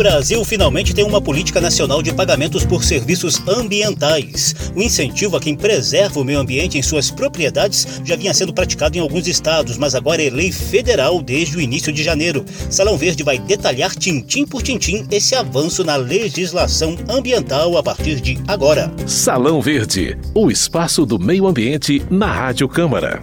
Brasil finalmente tem uma política nacional de pagamentos por serviços ambientais. O incentivo a quem preserva o meio ambiente em suas propriedades já vinha sendo praticado em alguns estados, mas agora é lei federal desde o início de janeiro. Salão Verde vai detalhar tintim por tintim esse avanço na legislação ambiental a partir de agora. Salão Verde, o espaço do meio ambiente na Rádio Câmara.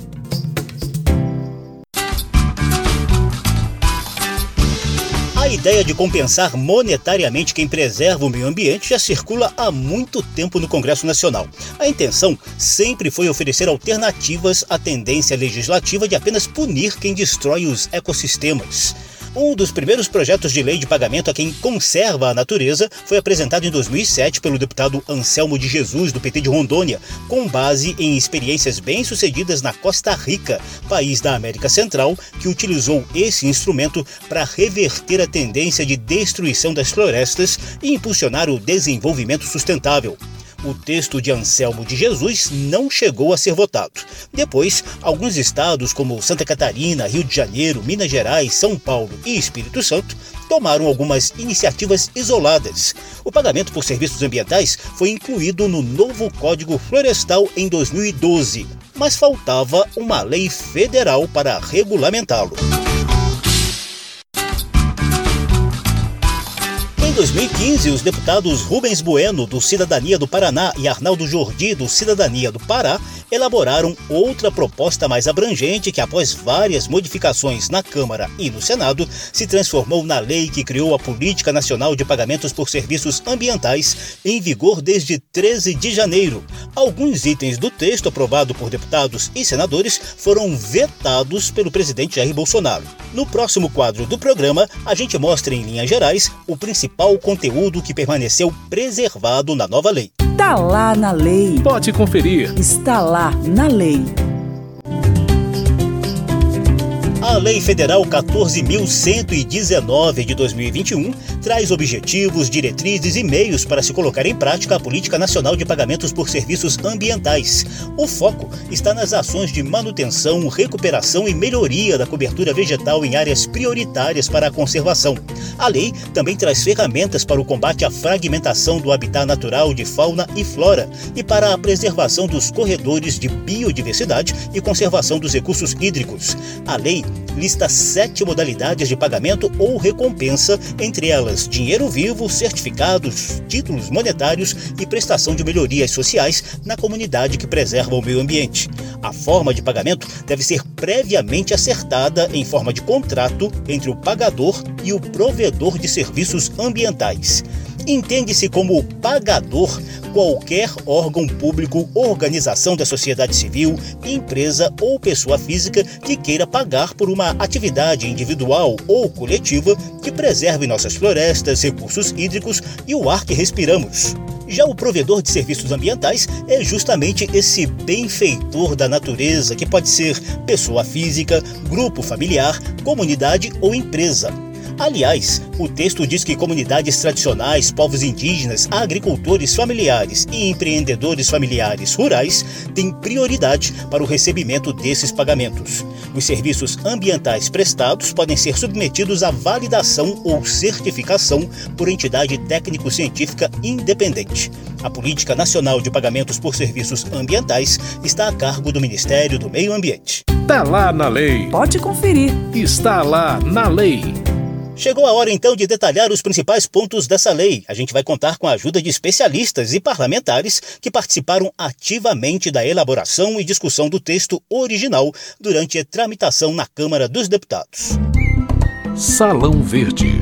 Ideia de compensar monetariamente quem preserva o meio ambiente já circula há muito tempo no Congresso Nacional. A intenção sempre foi oferecer alternativas à tendência legislativa de apenas punir quem destrói os ecossistemas. Um dos primeiros projetos de lei de pagamento a quem conserva a natureza foi apresentado em 2007 pelo deputado Anselmo de Jesus, do PT de Rondônia, com base em experiências bem-sucedidas na Costa Rica, país da América Central, que utilizou esse instrumento para reverter a tendência de destruição das florestas e impulsionar o desenvolvimento sustentável o texto de Anselmo de Jesus não chegou a ser votado. Depois, alguns estados como Santa Catarina, Rio de Janeiro, Minas Gerais, São Paulo e Espírito Santo tomaram algumas iniciativas isoladas. O pagamento por serviços ambientais foi incluído no novo Código Florestal em 2012, mas faltava uma lei federal para regulamentá-lo. 2015, os deputados Rubens Bueno, do Cidadania do Paraná, e Arnaldo Jordi, do Cidadania do Pará, elaboraram outra proposta mais abrangente que, após várias modificações na Câmara e no Senado, se transformou na lei que criou a Política Nacional de Pagamentos por Serviços Ambientais, em vigor desde 13 de janeiro. Alguns itens do texto aprovado por deputados e senadores foram vetados pelo presidente Jair Bolsonaro. No próximo quadro do programa, a gente mostra em linhas gerais o principal ao conteúdo que permaneceu preservado na nova lei. Está lá na lei. Pode conferir. Está lá na lei. A Lei Federal 14.119 de 2021 traz objetivos, diretrizes e meios para se colocar em prática a Política Nacional de Pagamentos por Serviços Ambientais. O foco está nas ações de manutenção, recuperação e melhoria da cobertura vegetal em áreas prioritárias para a conservação. A lei também traz ferramentas para o combate à fragmentação do habitat natural de fauna e flora e para a preservação dos corredores de biodiversidade e conservação dos recursos hídricos. A lei lista sete modalidades de pagamento ou recompensa, entre elas dinheiro vivo, certificados, títulos monetários e prestação de melhorias sociais na comunidade que preserva o meio ambiente. A forma de pagamento deve ser previamente acertada em forma de contrato entre o pagador e o provedor de serviços ambientais. Entende-se como pagador qualquer órgão público, organização da sociedade civil, empresa ou pessoa física que queira pagar por uma atividade individual ou coletiva que preserve nossas florestas, recursos hídricos e o ar que respiramos. Já o provedor de serviços ambientais é justamente esse benfeitor da natureza, que pode ser pessoa física, grupo familiar, comunidade ou empresa. Aliás, o texto diz que comunidades tradicionais, povos indígenas, agricultores familiares e empreendedores familiares rurais têm prioridade para o recebimento desses pagamentos. Os serviços ambientais prestados podem ser submetidos à validação ou certificação por entidade técnico-científica independente. A Política Nacional de Pagamentos por Serviços Ambientais está a cargo do Ministério do Meio Ambiente. Está lá na lei. Pode conferir. Está lá na lei. Chegou a hora então de detalhar os principais pontos dessa lei. A gente vai contar com a ajuda de especialistas e parlamentares que participaram ativamente da elaboração e discussão do texto original durante a tramitação na Câmara dos Deputados. Salão Verde.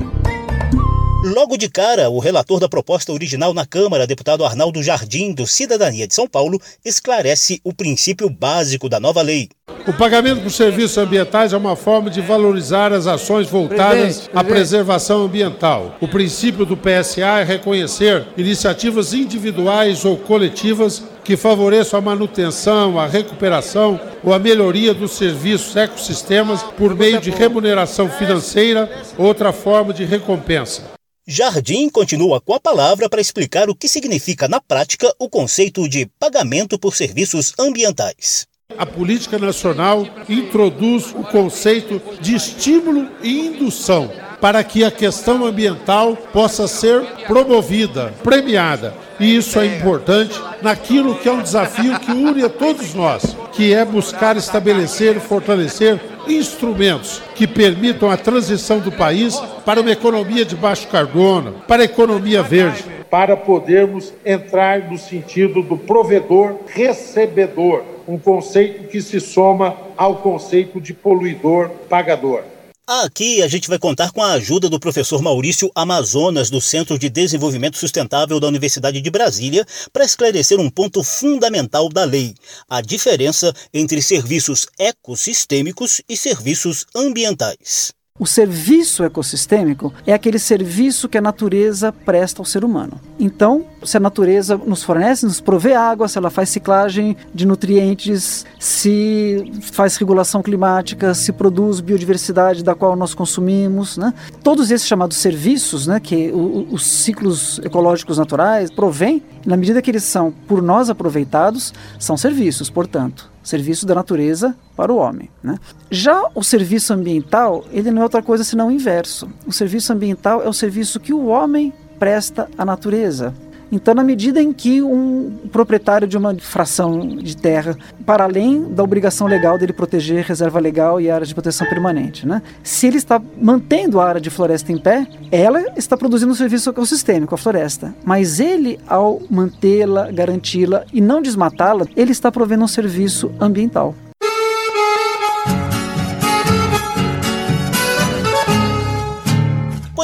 Logo de cara, o relator da proposta original na Câmara, deputado Arnaldo Jardim, do Cidadania de São Paulo, esclarece o princípio básico da nova lei. O pagamento por serviços ambientais é uma forma de valorizar as ações voltadas à preservação ambiental. O princípio do PSA é reconhecer iniciativas individuais ou coletivas que favoreçam a manutenção, a recuperação ou a melhoria dos serviços ecossistemas por meio de remuneração financeira ou outra forma de recompensa. Jardim continua com a palavra para explicar o que significa na prática o conceito de pagamento por serviços ambientais. A política nacional introduz o conceito de estímulo e indução para que a questão ambiental possa ser promovida, premiada. E isso é importante naquilo que é um desafio que une a todos nós, que é buscar estabelecer e fortalecer instrumentos que permitam a transição do país para uma economia de baixo carbono, para a economia verde. Para podermos entrar no sentido do provedor recebedor, um conceito que se soma ao conceito de poluidor pagador. Aqui a gente vai contar com a ajuda do professor Maurício Amazonas, do Centro de Desenvolvimento Sustentável da Universidade de Brasília, para esclarecer um ponto fundamental da lei: a diferença entre serviços ecossistêmicos e serviços ambientais. O serviço ecossistêmico é aquele serviço que a natureza presta ao ser humano. Então, se a natureza nos fornece, nos provê água, se ela faz ciclagem de nutrientes, se faz regulação climática, se produz biodiversidade da qual nós consumimos, né? todos esses chamados serviços, né, que o, os ciclos ecológicos naturais provêm, na medida que eles são por nós aproveitados, são serviços, portanto serviço da natureza para o homem. Né? Já o serviço ambiental, ele não é outra coisa senão o inverso. O serviço ambiental é o serviço que o homem presta à natureza. Então, na medida em que um proprietário de uma fração de terra, para além da obrigação legal dele proteger reserva legal e área de proteção permanente, né? se ele está mantendo a área de floresta em pé, ela está produzindo um serviço ecossistêmico, a floresta. Mas ele, ao mantê-la, garanti-la e não desmatá-la, ele está provendo um serviço ambiental.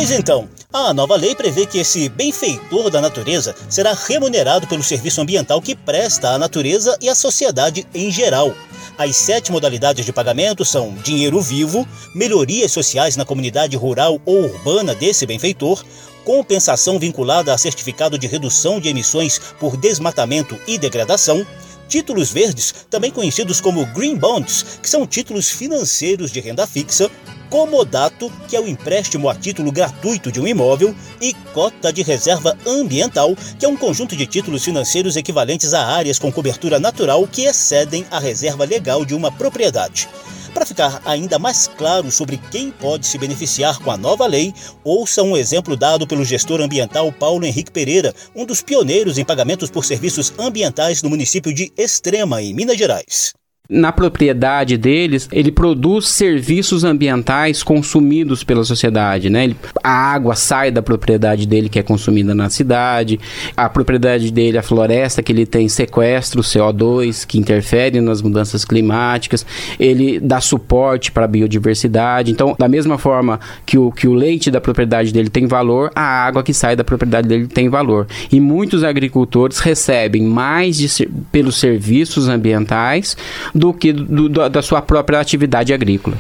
Pois então, a nova lei prevê que esse benfeitor da natureza será remunerado pelo serviço ambiental que presta à natureza e à sociedade em geral. As sete modalidades de pagamento são dinheiro vivo, melhorias sociais na comunidade rural ou urbana desse benfeitor, compensação vinculada a certificado de redução de emissões por desmatamento e degradação, títulos verdes, também conhecidos como Green Bonds, que são títulos financeiros de renda fixa, comodato, que é o empréstimo a título gratuito de um imóvel, e cota de reserva ambiental, que é um conjunto de títulos financeiros equivalentes a áreas com cobertura natural que excedem a reserva legal de uma propriedade. Para ficar ainda mais claro sobre quem pode se beneficiar com a nova lei, ouça um exemplo dado pelo gestor ambiental Paulo Henrique Pereira, um dos pioneiros em pagamentos por serviços ambientais no município de Extrema, em Minas Gerais na propriedade deles, ele produz serviços ambientais consumidos pela sociedade, né? Ele, a água sai da propriedade dele que é consumida na cidade, a propriedade dele, a floresta que ele tem sequestra o CO2 que interfere nas mudanças climáticas, ele dá suporte para a biodiversidade. Então, da mesma forma que o, que o leite da propriedade dele tem valor, a água que sai da propriedade dele tem valor. E muitos agricultores recebem mais de, pelos serviços ambientais do que do, da sua própria atividade agrícola.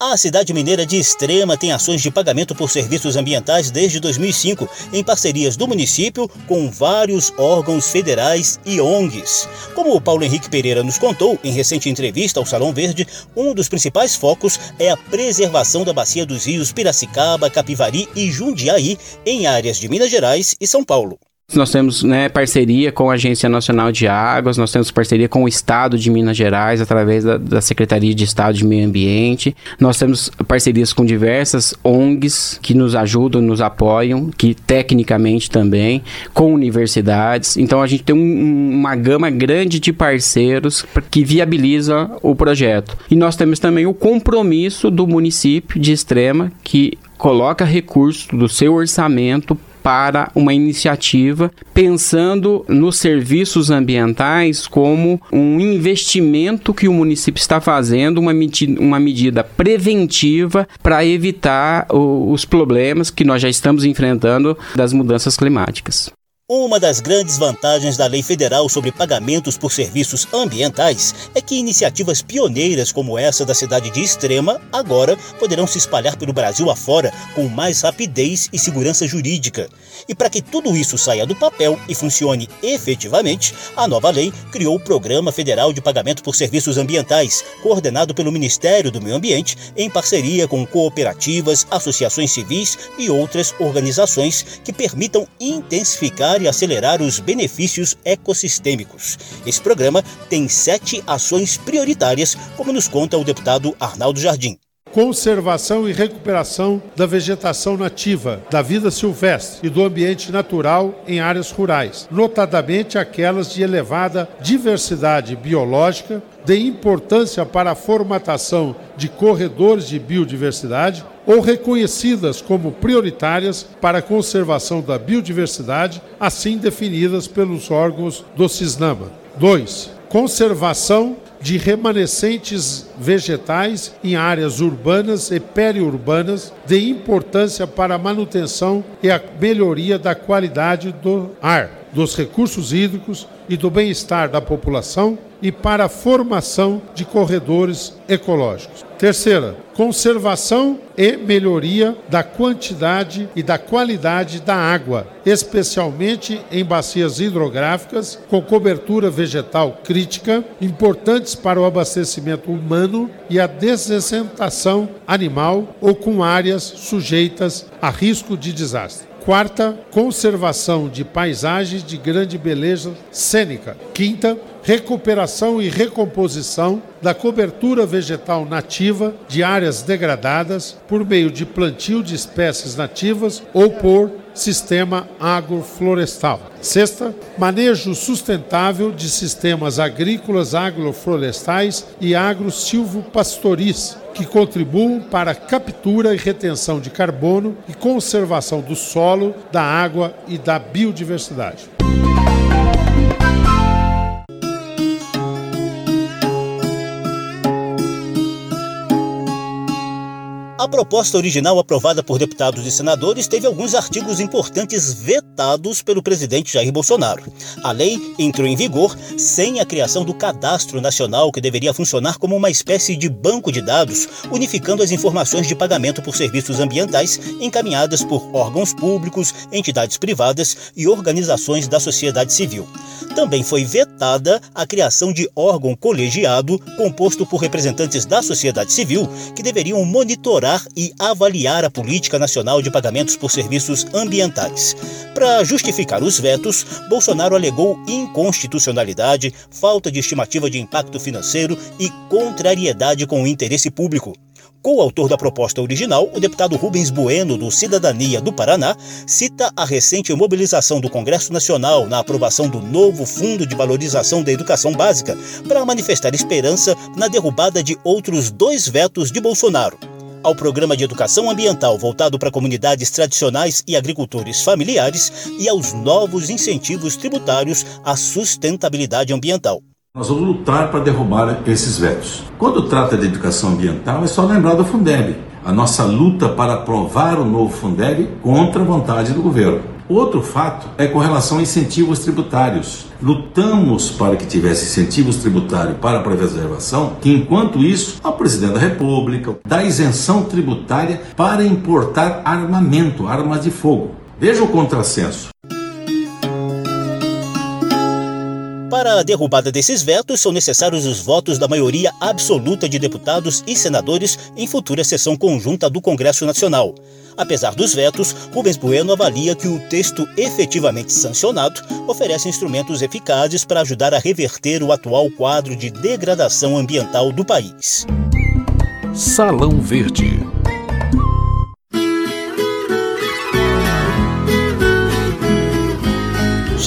A cidade mineira de Extrema tem ações de pagamento por serviços ambientais desde 2005, em parcerias do município com vários órgãos federais e ONGs. Como o Paulo Henrique Pereira nos contou em recente entrevista ao Salão Verde, um dos principais focos é a preservação da bacia dos rios Piracicaba, Capivari e Jundiaí, em áreas de Minas Gerais e São Paulo. Nós temos né, parceria com a Agência Nacional de Águas, nós temos parceria com o Estado de Minas Gerais, através da, da, Secretaria de Estado de Meio Ambiente. Nós temos parcerias com diversas ONGs que nos ajudam, nos apoiam, que tecnicamente também, com universidades. Então a gente tem um, uma gama grande de parceiros que viabiliza o projeto. E nós temos também o compromisso do município de Extrema, que coloca recursos do seu orçamento para uma iniciativa pensando nos serviços ambientais como um investimento que o município está fazendo, uma, medida, uma medida preventiva para evitar o, os problemas que nós já estamos enfrentando das mudanças climáticas. Uma das grandes vantagens da lei federal sobre pagamentos por serviços ambientais é que iniciativas pioneiras como essa da cidade de Extrema agora poderão se espalhar pelo Brasil afora com mais rapidez e segurança jurídica. E para que tudo isso saia do papel e funcione efetivamente, a nova lei criou o Programa Federal de Pagamento por Serviços Ambientais, coordenado pelo Ministério do Meio Ambiente em parceria com cooperativas, associações civis e outras organizações que permitam intensificar e acelerar os benefícios ecossistêmicos. Esse programa tem sete ações prioritárias, como nos conta o deputado Arnaldo Jardim. conservação e recuperação da vegetação nativa, da vida silvestre e do ambiente natural em áreas rurais, notadamente aquelas de elevada diversidade biológica, de importância para a formatação de corredores de biodiversidade ou reconhecidas como prioritárias para a conservação da biodiversidade, assim definidas pelos órgãos do CISNAMA. 2. Conservação de remanescentes vegetais em áreas urbanas e periurbanas de importância para a manutenção e a melhoria da qualidade do ar, dos recursos hídricos e do bem-estar da população e para a formação de corredores ecológicos. Terceira, conservação e melhoria da quantidade e da qualidade da água, especialmente em bacias hidrográficas com cobertura vegetal crítica, importantes para o abastecimento humano e a desessentação animal ou com áreas sujeitas a risco de desastre. Quarta, conservação de paisagens de grande beleza cênica. Quinta, recuperação e recomposição da cobertura vegetal nativa de áreas degradadas por meio de plantio de espécies nativas ou por sistema agroflorestal. Sexta, manejo sustentável de sistemas agrícolas, agroflorestais e agro-silvopastoris, que contribuam para a captura e retenção de carbono e conservação do solo, da água e da biodiversidade. A proposta original aprovada por deputados e senadores teve alguns artigos importantes vetados pelo presidente Jair Bolsonaro. A lei entrou em vigor sem a criação do Cadastro Nacional, que deveria funcionar como uma espécie de banco de dados, unificando as informações de pagamento por serviços ambientais encaminhadas por órgãos públicos, entidades privadas e organizações da sociedade civil. Também foi vetada a criação de órgão colegiado composto por representantes da sociedade civil que deveriam monitorar e avaliar a política nacional de pagamentos por serviços ambientais. Para justificar os vetos, Bolsonaro alegou inconstitucionalidade, falta de estimativa de impacto financeiro e contrariedade com o interesse público. Co-autor da proposta original, o deputado Rubens Bueno, do Cidadania do Paraná, cita a recente mobilização do Congresso Nacional na aprovação do novo Fundo de Valorização da Educação Básica para manifestar esperança na derrubada de outros dois vetos de Bolsonaro ao programa de educação ambiental voltado para comunidades tradicionais e agricultores familiares e aos novos incentivos tributários à sustentabilidade ambiental. Nós vamos lutar para derrubar esses vetos. Quando trata de educação ambiental, é só lembrar do Fundeb. A nossa luta para aprovar o novo Fundeb contra a vontade do governo. Outro fato é com relação a incentivos tributários. Lutamos para que tivesse incentivos tributários para a preservação, que enquanto isso, a presidente da República dá isenção tributária para importar armamento, armas de fogo. Veja o contrassenso. Para a derrubada desses vetos, são necessários os votos da maioria absoluta de deputados e senadores em futura sessão conjunta do Congresso Nacional. Apesar dos vetos, Rubens Bueno avalia que o texto efetivamente sancionado oferece instrumentos eficazes para ajudar a reverter o atual quadro de degradação ambiental do país. Salão Verde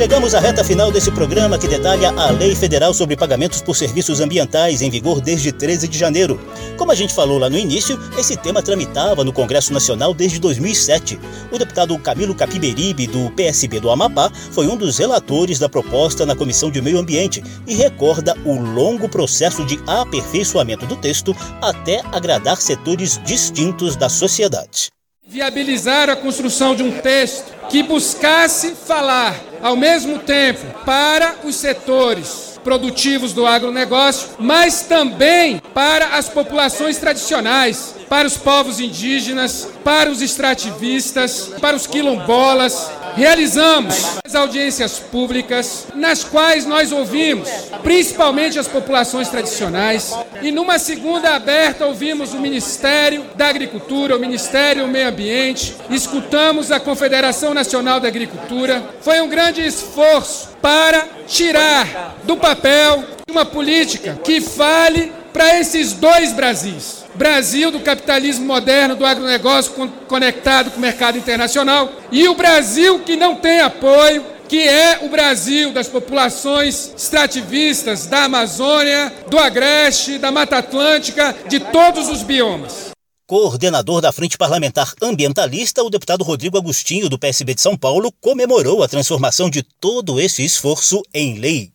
Chegamos à reta final desse programa que detalha a Lei Federal sobre Pagamentos por Serviços Ambientais, em vigor desde 13 de janeiro. Como a gente falou lá no início, esse tema tramitava no Congresso Nacional desde 2007. O deputado Camilo Capiberibe, do PSB do Amapá, foi um dos relatores da proposta na Comissão de Meio Ambiente e recorda o longo processo de aperfeiçoamento do texto até agradar setores distintos da sociedade viabilizar a construção de um texto que buscasse falar ao mesmo tempo para os setores produtivos do agronegócio, mas também para as populações tradicionais, para os povos indígenas, para os extrativistas, para os quilombolas, Realizamos as audiências públicas, nas quais nós ouvimos principalmente as populações tradicionais, e numa segunda aberta ouvimos o Ministério da Agricultura, o Ministério do Meio Ambiente, escutamos a Confederação Nacional da Agricultura. Foi um grande esforço para tirar do papel uma política que fale para esses dois Brasis Brasil do capitalismo moderno, do agronegócio conectado com o mercado internacional, e o Brasil que não tem apoio, que é o Brasil das populações extrativistas da Amazônia, do Agreste, da Mata Atlântica, de todos os biomas. Coordenador da Frente Parlamentar Ambientalista, o deputado Rodrigo Agostinho, do PSB de São Paulo, comemorou a transformação de todo esse esforço em lei.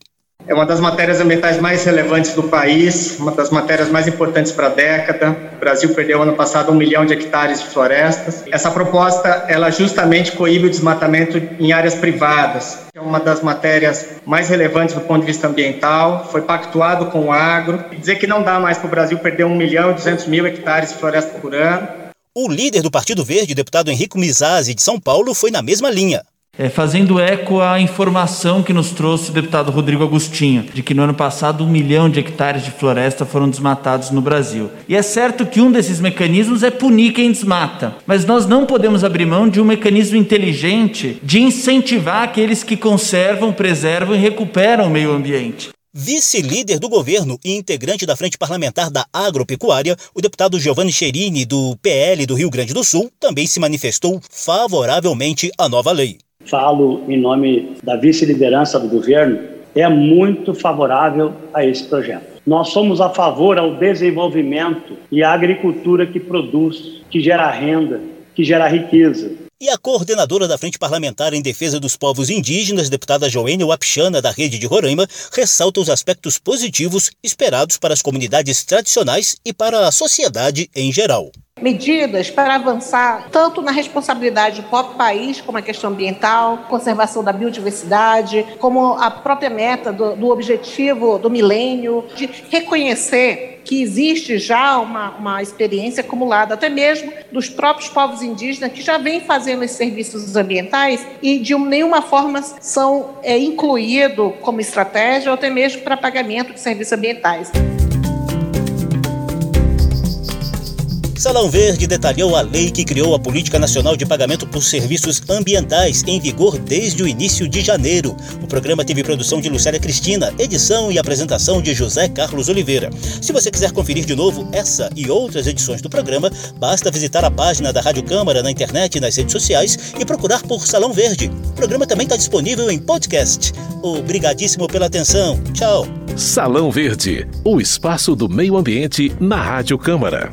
É uma das matérias ambientais mais relevantes do país, uma das matérias mais importantes para a década. O Brasil perdeu ano passado um milhão de hectares de florestas. Essa proposta, ela justamente coíbe o desmatamento em áreas privadas. É uma das matérias mais relevantes do ponto de vista ambiental. Foi pactuado com o agro. Dizer que não dá mais para o Brasil perder um milhão e duzentos mil hectares de floresta por ano. O líder do Partido Verde, deputado Henrico Mizazzi, de São Paulo, foi na mesma linha é, fazendo eco à informação que nos trouxe o deputado Rodrigo Agostinho, de que no ano passado um milhão de hectares de floresta foram desmatados no Brasil. E é certo que um desses mecanismos é punir quem desmata, mas nós não podemos abrir mão de um mecanismo inteligente de incentivar aqueles que conservam, preservam e recuperam o meio ambiente. Vice-líder do governo e integrante da Frente Parlamentar da Agropecuária, o deputado Giovanni Cherini, do PL do Rio Grande do Sul, também se manifestou favoravelmente à nova lei falo em nome da vice-liderança do governo, é muito favorável a esse projeto. Nós somos a favor ao desenvolvimento e à agricultura que produz, que gera renda, que gera riqueza. E a coordenadora da Frente Parlamentar em Defesa dos Povos Indígenas, deputada Joênia Wapchana, da Rede de Roraima, ressalta os aspectos positivos esperados para as comunidades tradicionais e para a sociedade em geral medidas para avançar tanto na responsabilidade do próprio país, como a questão ambiental, conservação da biodiversidade, como a própria meta do, do objetivo do milênio, de reconhecer que existe já uma, uma experiência acumulada, até mesmo dos próprios povos indígenas, que já vêm fazendo esses serviços ambientais e de nenhuma forma são é, incluídos como estratégia ou até mesmo para pagamento de serviços ambientais. Salão Verde detalhou a lei que criou a Política Nacional de Pagamento por Serviços Ambientais, em vigor desde o início de janeiro. O programa teve produção de Lucélia Cristina, edição e apresentação de José Carlos Oliveira. Se você quiser conferir de novo essa e outras edições do programa, basta visitar a página da Rádio Câmara na internet e nas redes sociais e procurar por Salão Verde. O programa também está disponível em podcast. Obrigadíssimo pela atenção. Tchau. Salão Verde, o espaço do meio ambiente na Rádio Câmara.